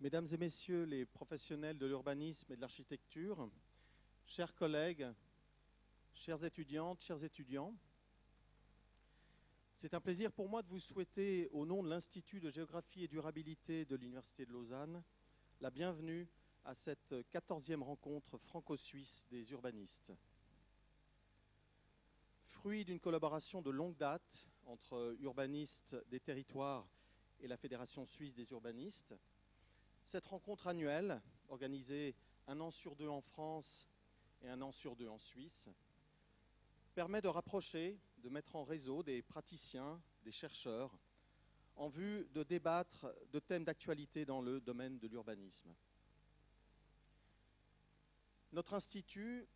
Mesdames et messieurs les professionnels de l'urbanisme et de l'architecture, chers collègues, chères étudiantes, chers étudiants, c'est un plaisir pour moi de vous souhaiter, au nom de l'Institut de géographie et durabilité de l'Université de Lausanne, la bienvenue à cette 14e rencontre franco-suisse des urbanistes. Fruit d'une collaboration de longue date entre urbanistes des territoires et la Fédération suisse des urbanistes, cette rencontre annuelle, organisée un an sur deux en France et un an sur deux en Suisse, permet de rapprocher, de mettre en réseau des praticiens, des chercheurs, en vue de débattre de thèmes d'actualité dans le domaine de l'urbanisme. Notre institut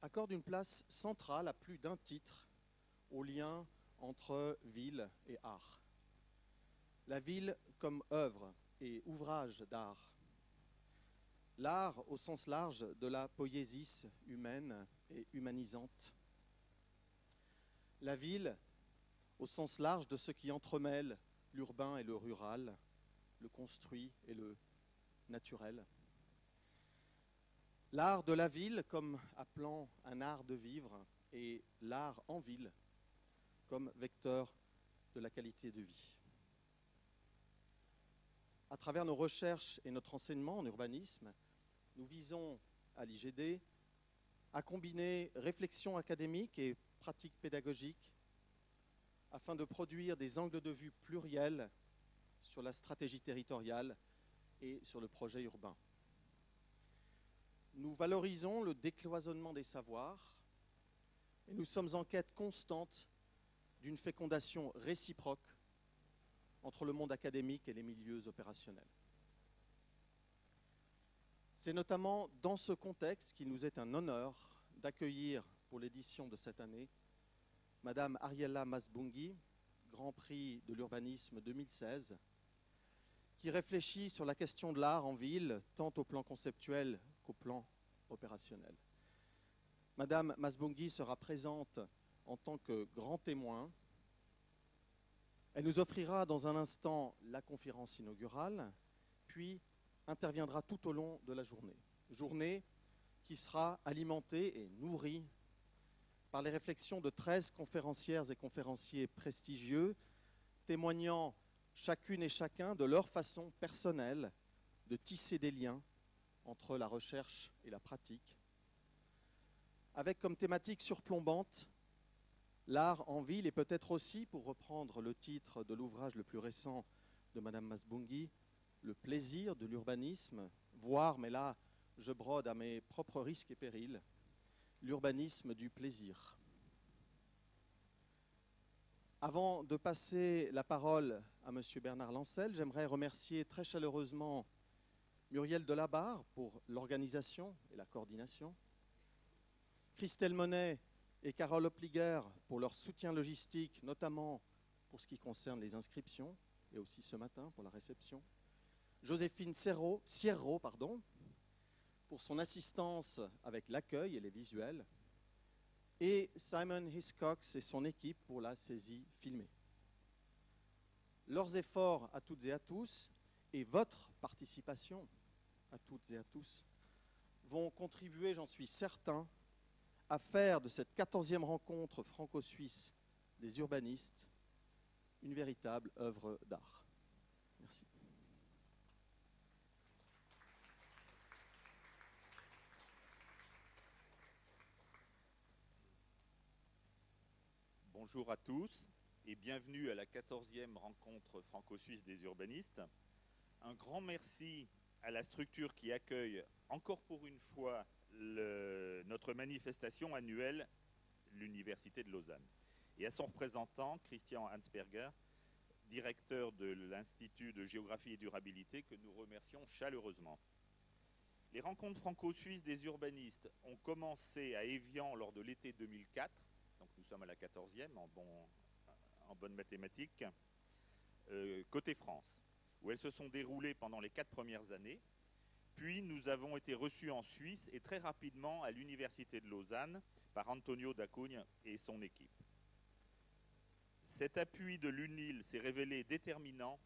accorde une place centrale à plus d'un titre au lien entre ville et art. La ville comme œuvre et ouvrage d'art. L'art au sens large de la poésie humaine et humanisante. La ville au sens large de ce qui entremêle l'urbain et le rural, le construit et le naturel. L'art de la ville comme appelant un art de vivre et l'art en ville comme vecteur de la qualité de vie. À travers nos recherches et notre enseignement en urbanisme, nous visons à l'IGD à combiner réflexion académique et pratique pédagogique afin de produire des angles de vue pluriels sur la stratégie territoriale et sur le projet urbain. Nous valorisons le décloisonnement des savoirs et nous sommes en quête constante d'une fécondation réciproque entre le monde académique et les milieux opérationnels. C'est notamment dans ce contexte qu'il nous est un honneur d'accueillir pour l'édition de cette année Madame Ariella Masbungi, Grand Prix de l'urbanisme 2016, qui réfléchit sur la question de l'art en ville, tant au plan conceptuel qu'au plan opérationnel. Madame Masbungi sera présente en tant que grand témoin elle nous offrira dans un instant la conférence inaugurale, puis interviendra tout au long de la journée. Journée qui sera alimentée et nourrie par les réflexions de 13 conférencières et conférenciers prestigieux, témoignant chacune et chacun de leur façon personnelle de tisser des liens entre la recherche et la pratique, avec comme thématique surplombante L'art en ville et peut-être aussi, pour reprendre le titre de l'ouvrage le plus récent de Madame Masbungi, le plaisir de l'urbanisme, voire, mais là je brode à mes propres risques et périls, l'urbanisme du plaisir. Avant de passer la parole à M. Bernard Lancel, j'aimerais remercier très chaleureusement Muriel Delabarre pour l'organisation et la coordination, Christelle Monet et Carole Opliger pour leur soutien logistique, notamment pour ce qui concerne les inscriptions, et aussi ce matin pour la réception. Joséphine Sierro, pardon, pour son assistance avec l'accueil et les visuels. Et Simon Hiscox et son équipe pour la saisie filmée. Leurs efforts à toutes et à tous et votre participation à toutes et à tous vont contribuer, j'en suis certain, à faire de cette quatorzième rencontre franco-suisse des urbanistes une véritable œuvre d'art. Merci. Bonjour à tous et bienvenue à la quatorzième rencontre franco-suisse des urbanistes. Un grand merci à la structure qui accueille encore pour une fois notre manifestation annuelle, l'Université de Lausanne. Et à son représentant, Christian Hansberger, directeur de l'Institut de géographie et durabilité, que nous remercions chaleureusement. Les rencontres franco-suisses des urbanistes ont commencé à Évian lors de l'été 2004, donc nous sommes à la 14e en, bon, en bonne mathématique, euh, côté France, où elles se sont déroulées pendant les quatre premières années, puis nous avons été reçus en Suisse et très rapidement à l'Université de Lausanne par Antonio Dacugne et son équipe. Cet appui de l'UNIL s'est révélé déterminant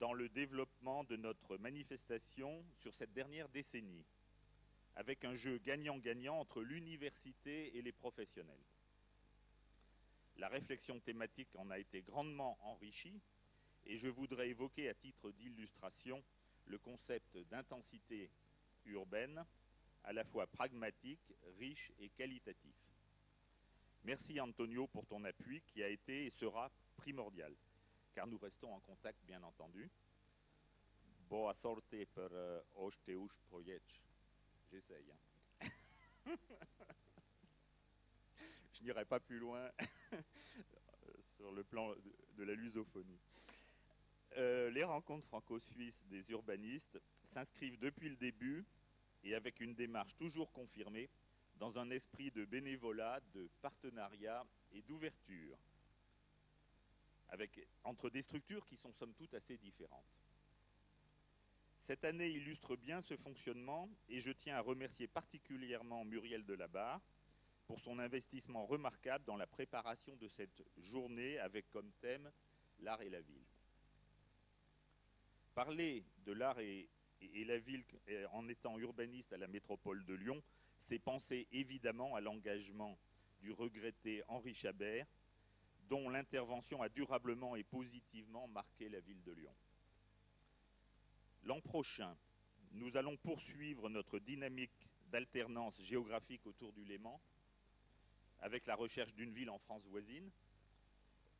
dans le développement de notre manifestation sur cette dernière décennie, avec un jeu gagnant-gagnant entre l'université et les professionnels. La réflexion thématique en a été grandement enrichie et je voudrais évoquer à titre d'illustration le concept d'intensité urbaine, à la fois pragmatique, riche et qualitatif. Merci Antonio pour ton appui qui a été et sera primordial, car nous restons en contact bien entendu. Boa sorte per uh, J'essaye. Hein. Je n'irai pas plus loin sur le plan de la lusophonie. Euh, les rencontres franco-suisses des urbanistes s'inscrivent depuis le début et avec une démarche toujours confirmée dans un esprit de bénévolat, de partenariat et d'ouverture entre des structures qui sont somme toute assez différentes. Cette année illustre bien ce fonctionnement et je tiens à remercier particulièrement Muriel Delabarre pour son investissement remarquable dans la préparation de cette journée avec comme thème l'art et la ville. Parler de l'art et, la ville en étant urbaniste à la métropole de Lyon, c'est penser évidemment à l'engagement du regretté Henri Chabert, dont l'intervention a durablement et positivement marqué la ville de Lyon. L'an prochain, nous allons poursuivre notre dynamique d'alternance géographique autour du Léman, avec la recherche d'une ville en France voisine,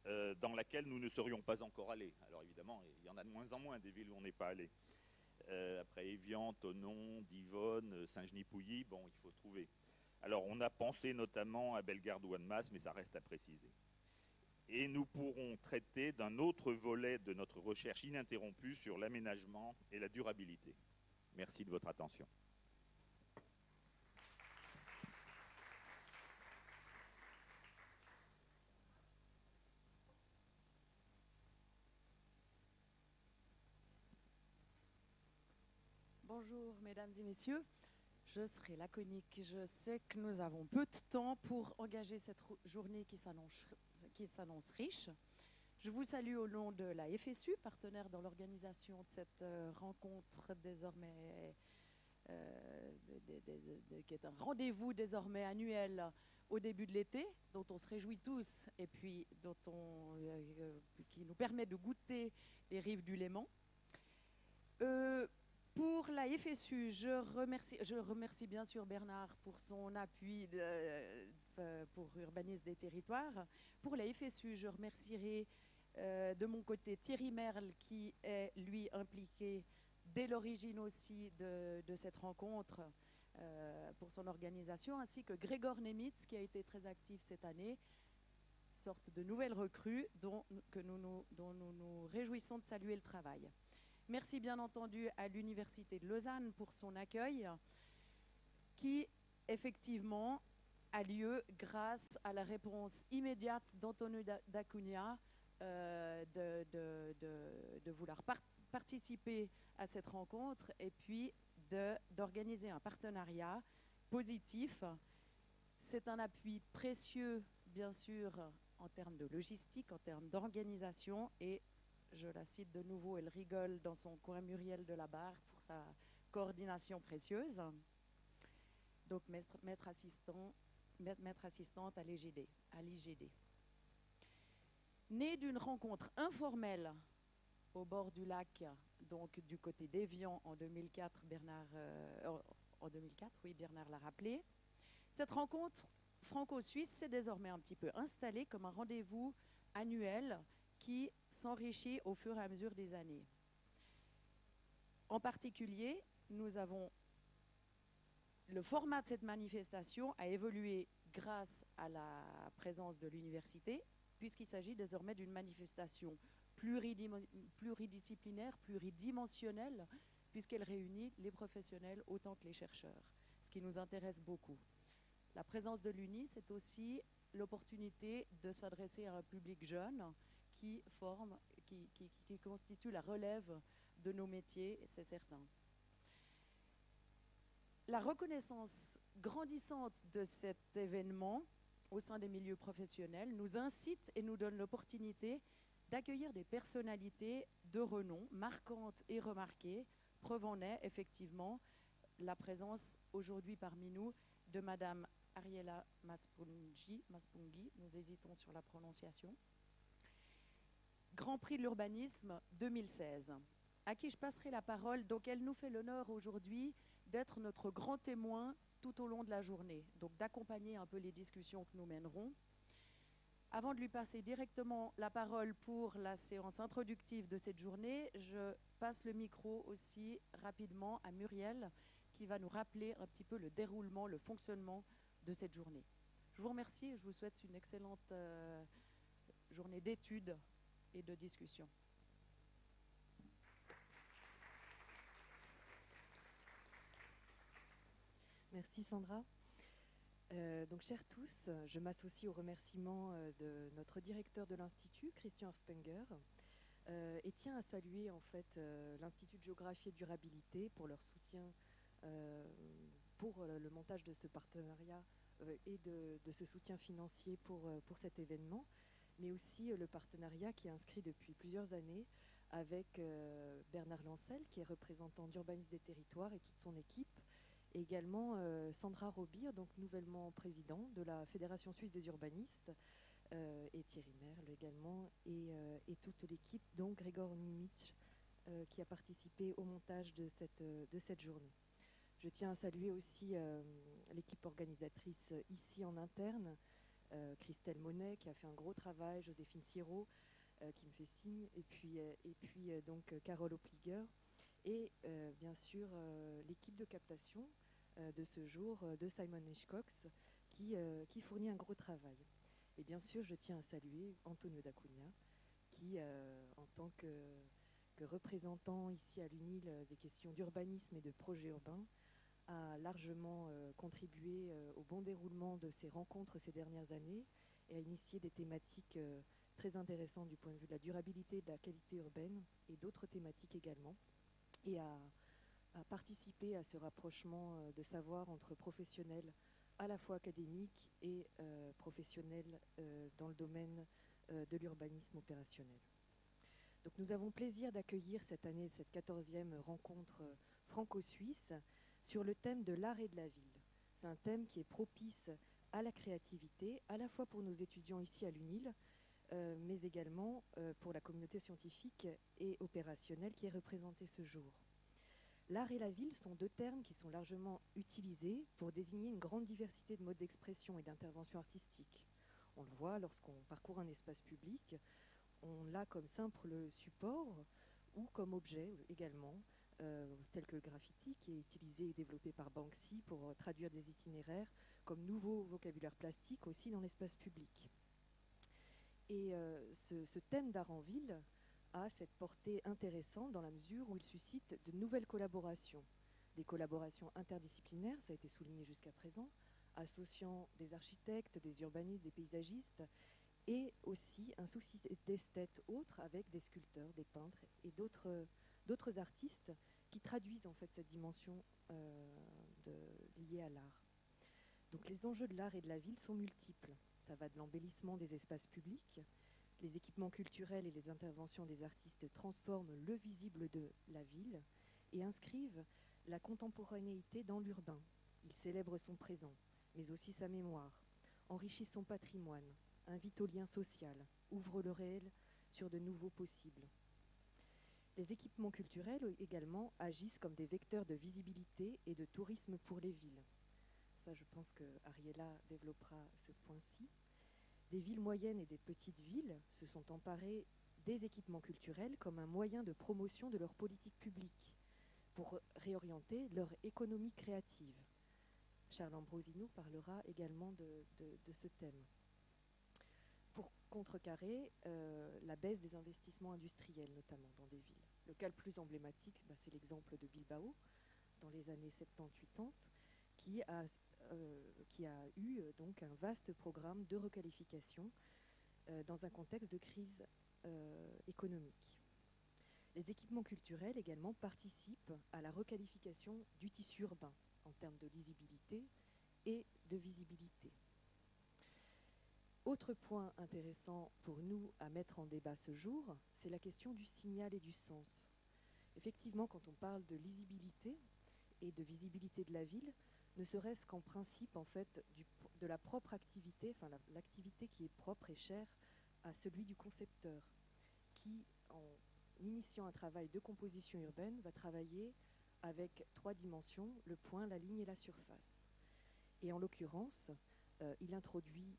euh, dans laquelle nous ne serions pas encore allés. Alors évidemment, il y en a de moins en moins des villes où on n'est pas allé. Euh, après Évian, Tonon, Divonne, Saint-Genis-Pouilly, bon, il faut trouver. Alors on a pensé notamment à Bellegarde ou Annemasse, mais ça reste à préciser. Et nous pourrons traiter d'un autre volet de notre recherche ininterrompue sur l'aménagement et la durabilité. Merci de votre attention. Bonjour mesdames et messieurs, je serai laconique. Je sais que nous avons peu de temps pour engager cette journée qui s'annonce riche. Je vous salue au nom de la FSU, partenaire dans l'organisation de cette euh, rencontre désormais, euh, qui est un rendez-vous désormais annuel au début de l'été, dont on se réjouit tous et puis dont on, euh, qui nous permet de goûter les rives du Léman. Pour la FSU, je remercie, bien sûr Bernard pour son appui euh, pour Urbanisme des territoires. Pour la FSU, je remercierai euh, de mon côté Thierry Merle qui est lui impliqué dès l'origine aussi de, cette rencontre euh, pour son organisation, ainsi que Grégor Nemitz qui a été très actif cette année, sorte de nouvelle recrue dont, que dont nous nous réjouissons de saluer le travail. Merci bien entendu à l'Université de Lausanne pour son accueil, qui effectivement a lieu grâce à la réponse immédiate d'Antonio d'Acunha euh, de, vouloir participer à cette rencontre et puis d'organiser un partenariat positif. C'est un appui précieux, bien sûr, en termes de logistique, en termes d'organisation et je la cite de nouveau, elle rigole dans son coin Muriel de la Barre pour sa coordination précieuse. Donc maître, assistant, maître assistante à l'IGD. Née d'une rencontre informelle au bord du lac, donc du côté d'Evian en 2004, Bernard, euh, en 2004, oui, Bernard l'a rappelé. Cette rencontre franco-suisse s'est désormais un petit peu installée comme un rendez-vous annuel qui s'enrichit au fur et à mesure des années. En particulier, nous avons le format de cette manifestation a évolué grâce à la présence de l'université, puisqu'il s'agit désormais d'une manifestation pluridisciplinaire, pluridimensionnelle, puisqu'elle réunit les professionnels autant que les chercheurs, ce qui nous intéresse beaucoup. La présence de l'UNI, c'est aussi l'opportunité de s'adresser à un public jeune qui forme, qui, qui, constitue la relève de nos métiers, c'est certain. La reconnaissance grandissante de cet événement au sein des milieux professionnels nous incite et nous donne l'opportunité d'accueillir des personnalités de renom, marquantes et remarquées. Preuve en est effectivement la présence aujourd'hui parmi nous de Madame Ariela Maspungi, Maspungi, nous hésitons sur la prononciation. Grand Prix de l'urbanisme 2016, à qui je passerai la parole. Donc elle nous fait l'honneur aujourd'hui d'être notre grand témoin tout au long de la journée, donc d'accompagner un peu les discussions que nous mènerons. Avant de lui passer directement la parole pour la séance introductive de cette journée, je passe le micro aussi rapidement à Muriel qui va nous rappeler un petit peu le déroulement, le fonctionnement de cette journée. Je vous remercie et je vous souhaite une excellente euh, journée d'études et de discussion. Merci Sandra. Euh, donc, chers tous, je m'associe aux remerciements euh, de notre directeur de l'Institut, Christian Spenger, euh, et tiens à saluer en fait l'Institut de géographie et durabilité pour leur soutien pour le montage de ce partenariat et de, de, ce soutien financier pour, pour cet événement, mais aussi le partenariat qui est inscrit depuis plusieurs années avec Bernard Lancel, qui est représentant d'Urbanisme des Territoires et toute son équipe, et également euh, Sandra Robir, donc nouvellement président de la Fédération suisse des urbanistes, euh, et Thierry Merle également, euh, et, toute l'équipe, dont Grégor Nimitz, qui a participé au montage de cette, de cette journée. Je tiens à saluer aussi l'équipe organisatrice ici en interne, Christelle Monet qui a fait un gros travail, Joséphine Siro qui me fait signe, et puis, et puis donc Carole Opliger, et bien sûr l'équipe de captation euh, de ce jour euh, de Simon Hitchcox qui, euh, qui fournit un gros travail. Et bien sûr, je tiens à saluer Antonio D'Acunha qui, en tant que, que, représentant ici à l'UNIL des questions d'urbanisme et de projets urbains, a largement contribué au bon déroulement de ces rencontres ces dernières années et a initié des thématiques très intéressantes du point de vue de la durabilité de la qualité urbaine et d'autres thématiques également. Et a à participer à ce rapprochement euh, de savoir entre professionnels à la fois académiques et euh, professionnels euh, dans le domaine de l'urbanisme opérationnel. Donc nous avons plaisir d'accueillir cette année cette 14e rencontre franco-suisse sur le thème de l'art et de la ville. C'est un thème qui est propice à la créativité, à la fois pour nos étudiants ici à l'UNIL, mais également pour la communauté scientifique et opérationnelle qui est représentée ce jour. L'art et la ville sont deux termes qui sont largement utilisés pour désigner une grande diversité de modes d'expression et d'intervention artistique. On le voit lorsqu'on parcourt un espace public, on l'a comme simple support ou comme objet également, euh, tel que le graffiti qui est utilisé et développé par Banksy pour euh, traduire des itinéraires, comme nouveau vocabulaire plastique aussi dans l'espace public. Et euh, ce, ce, thème d'art en ville a cette portée intéressante dans la mesure où il suscite de nouvelles collaborations, des collaborations interdisciplinaires, ça a été souligné jusqu'à présent, associant des architectes, des urbanistes, des paysagistes, et aussi un souci d'esthète autre avec des sculpteurs, des peintres et d'autres artistes qui traduisent en fait cette dimension euh, liée à l'art. Donc les enjeux de l'art et de la ville sont multiples. Ça va de l'embellissement des espaces publics, les équipements culturels et les interventions des artistes transforment le visible de la ville et inscrivent la contemporanéité dans l'urbain. Ils célèbrent son présent, mais aussi sa mémoire, enrichissent son patrimoine, invitent au lien social, ouvrent le réel sur de nouveaux possibles. Les équipements culturels également agissent comme des vecteurs de visibilité et de tourisme pour les villes. Ça, je pense que Ariella développera ce point-ci des villes moyennes et des petites villes se sont emparées des équipements culturels comme un moyen de promotion de leur politique publique pour réorienter leur économie créative. Charles Ambrosino parlera également de, ce thème. Pour contrecarrer euh, la baisse des investissements industriels, notamment dans des villes. Le cas le plus emblématique, bah, c'est l'exemple de Bilbao, dans les années 70-80, qui a euh, qui a eu euh, donc un vaste programme de requalification dans un contexte de crise économique. Les équipements culturels également participent à la requalification du tissu urbain en termes de lisibilité et de visibilité. Autre point intéressant pour nous à mettre en débat ce jour, c'est la question du signal et du sens. Effectivement, quand on parle de lisibilité et de visibilité de la ville, ne serait-ce qu'en principe en fait de la propre activité, enfin l'activité qui est propre et chère à celui du concepteur, qui en initiant un travail de composition urbaine va travailler avec trois dimensions, le point, la ligne et la surface. Et en l'occurrence, euh, il introduit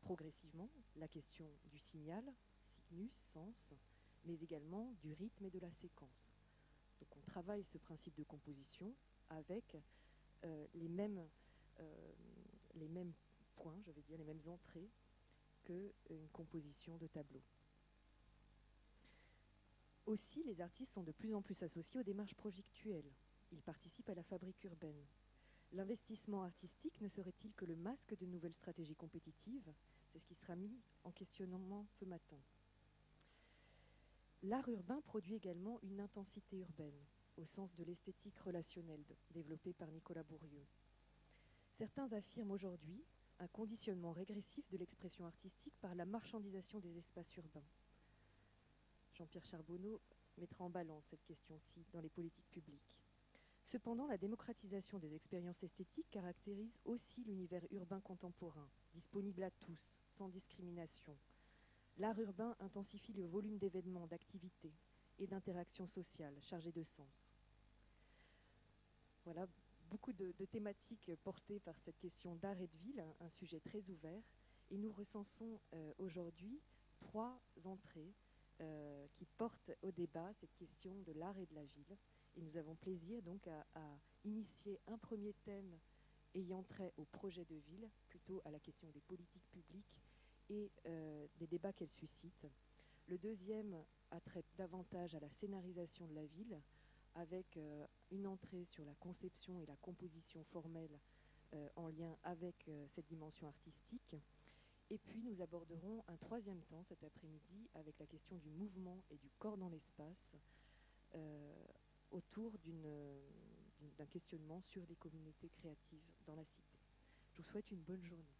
progressivement la question du signal, signus, sens, mais également du rythme et de la séquence. Donc on travaille ce principe de composition avec euh, les, mêmes, euh, les mêmes points, je vais dire, les mêmes entrées qu'une composition de tableau. Aussi, les artistes sont de plus en plus associés aux démarches projectuelles. Ils participent à la fabrique urbaine. L'investissement artistique ne serait-il que le masque de nouvelles stratégies compétitives? C'est ce qui sera mis en questionnement ce matin. L'art urbain produit également une intensité urbaine, au sens de l'esthétique relationnelle développée par Nicolas Bourrieux. Certains affirment aujourd'hui un conditionnement régressif de l'expression artistique par la marchandisation des espaces urbains. Jean-Pierre Charbonneau mettra en balance cette question-ci dans les politiques publiques. Cependant, la démocratisation des expériences esthétiques caractérise aussi l'univers urbain contemporain, disponible à tous, sans discrimination. L'art urbain intensifie le volume d'événements, d'activités et d'interactions sociales chargées de sens. Voilà beaucoup de, thématiques portées par cette question d'art et de ville, un, sujet très ouvert. Et nous recensons euh, aujourd'hui trois entrées euh, qui portent au débat cette question de l'art et de la ville. Et nous avons plaisir donc à, initier un premier thème ayant trait au projet de ville, plutôt à la question des politiques publiques et euh, des débats qu'elles suscitent. Le deuxième a trait davantage à la scénarisation de la ville, avec euh, une entrée sur la conception et la composition formelle euh, en lien avec cette dimension artistique. Et puis nous aborderons un troisième temps cet après-midi avec la question du mouvement et du corps dans l'espace, autour d'un questionnement sur les communautés créatives dans la cité. Je vous souhaite une bonne journée.